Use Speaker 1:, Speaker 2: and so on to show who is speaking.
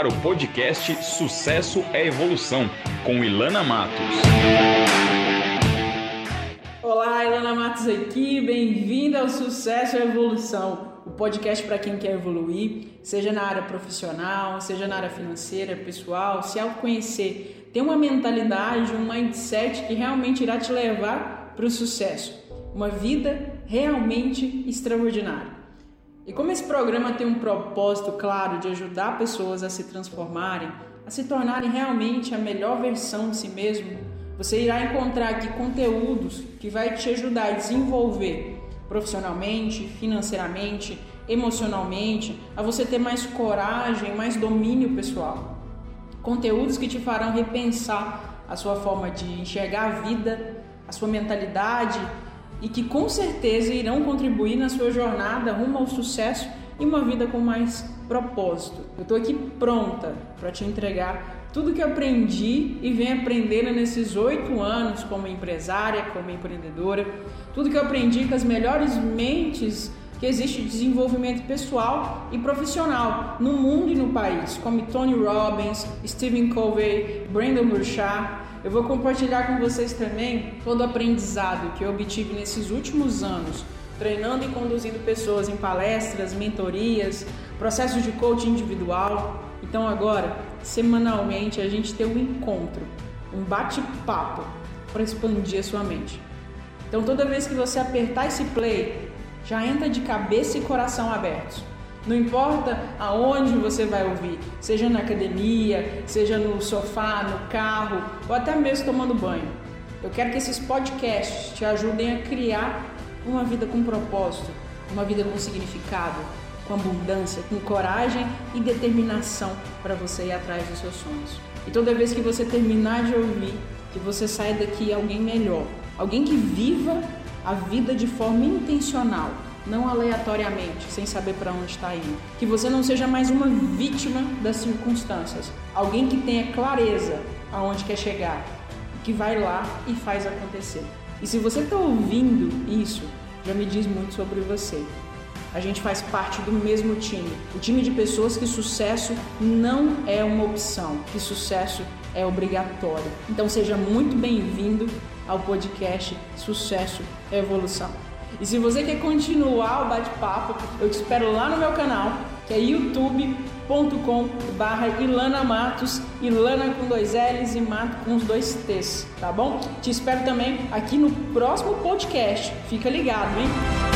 Speaker 1: ar o podcast Sucesso é Evolução, com Ilana Matos.
Speaker 2: Olá, Ilana Matos aqui, bem-vinda ao Sucesso é Evolução, o podcast para quem quer evoluir, seja na área profissional, seja na área financeira, pessoal, se autoconhecer, ter uma mentalidade, um mindset que realmente irá te levar para o sucesso, uma vida realmente extraordinária. E como esse programa tem um propósito claro de ajudar pessoas a se transformarem, a se tornarem realmente a melhor versão de si mesmo, você irá encontrar aqui conteúdos que vai te ajudar a desenvolver profissionalmente, financeiramente, emocionalmente, a você ter mais coragem, mais domínio pessoal. Conteúdos que te farão repensar a sua forma de enxergar a vida, a sua mentalidade e que com certeza irão contribuir na sua jornada rumo ao sucesso e uma vida com mais propósito. Eu estou aqui pronta para te entregar tudo que aprendi e venho aprendendo nesses oito anos como empresária, como empreendedora, tudo que eu aprendi com as melhores mentes que existe de desenvolvimento pessoal e profissional no mundo e no país, como Tony Robbins, Stephen Covey, Brandon Burchard, eu vou compartilhar com vocês também todo o aprendizado que eu obtive nesses últimos anos, treinando e conduzindo pessoas em palestras, mentorias, processos de coaching individual. Então agora, semanalmente, a gente tem um encontro, um bate-papo para expandir a sua mente. Então toda vez que você apertar esse play, já entra de cabeça e coração abertos. Não importa aonde você vai ouvir, seja na academia, seja no sofá, no carro ou até mesmo tomando banho. Eu quero que esses podcasts te ajudem a criar uma vida com propósito, uma vida com significado, com abundância, com coragem e determinação para você ir atrás dos seus sonhos. E toda vez que você terminar de ouvir, que você saia daqui alguém melhor, alguém que viva a vida de forma intencional não aleatoriamente, sem saber para onde está indo. Que você não seja mais uma vítima das circunstâncias, alguém que tenha clareza aonde quer chegar, que vai lá e faz acontecer. E se você está ouvindo isso, já me diz muito sobre você. A gente faz parte do mesmo time, o time de pessoas que sucesso não é uma opção, que sucesso é obrigatório. Então seja muito bem-vindo ao podcast Sucesso Evolução. E se você quer continuar o bate-papo, eu te espero lá no meu canal, que é youtube.com barra Ilana Matos, Ilana com dois L's e Mato com os dois T's, tá bom? Te espero também aqui no próximo podcast. Fica ligado, hein?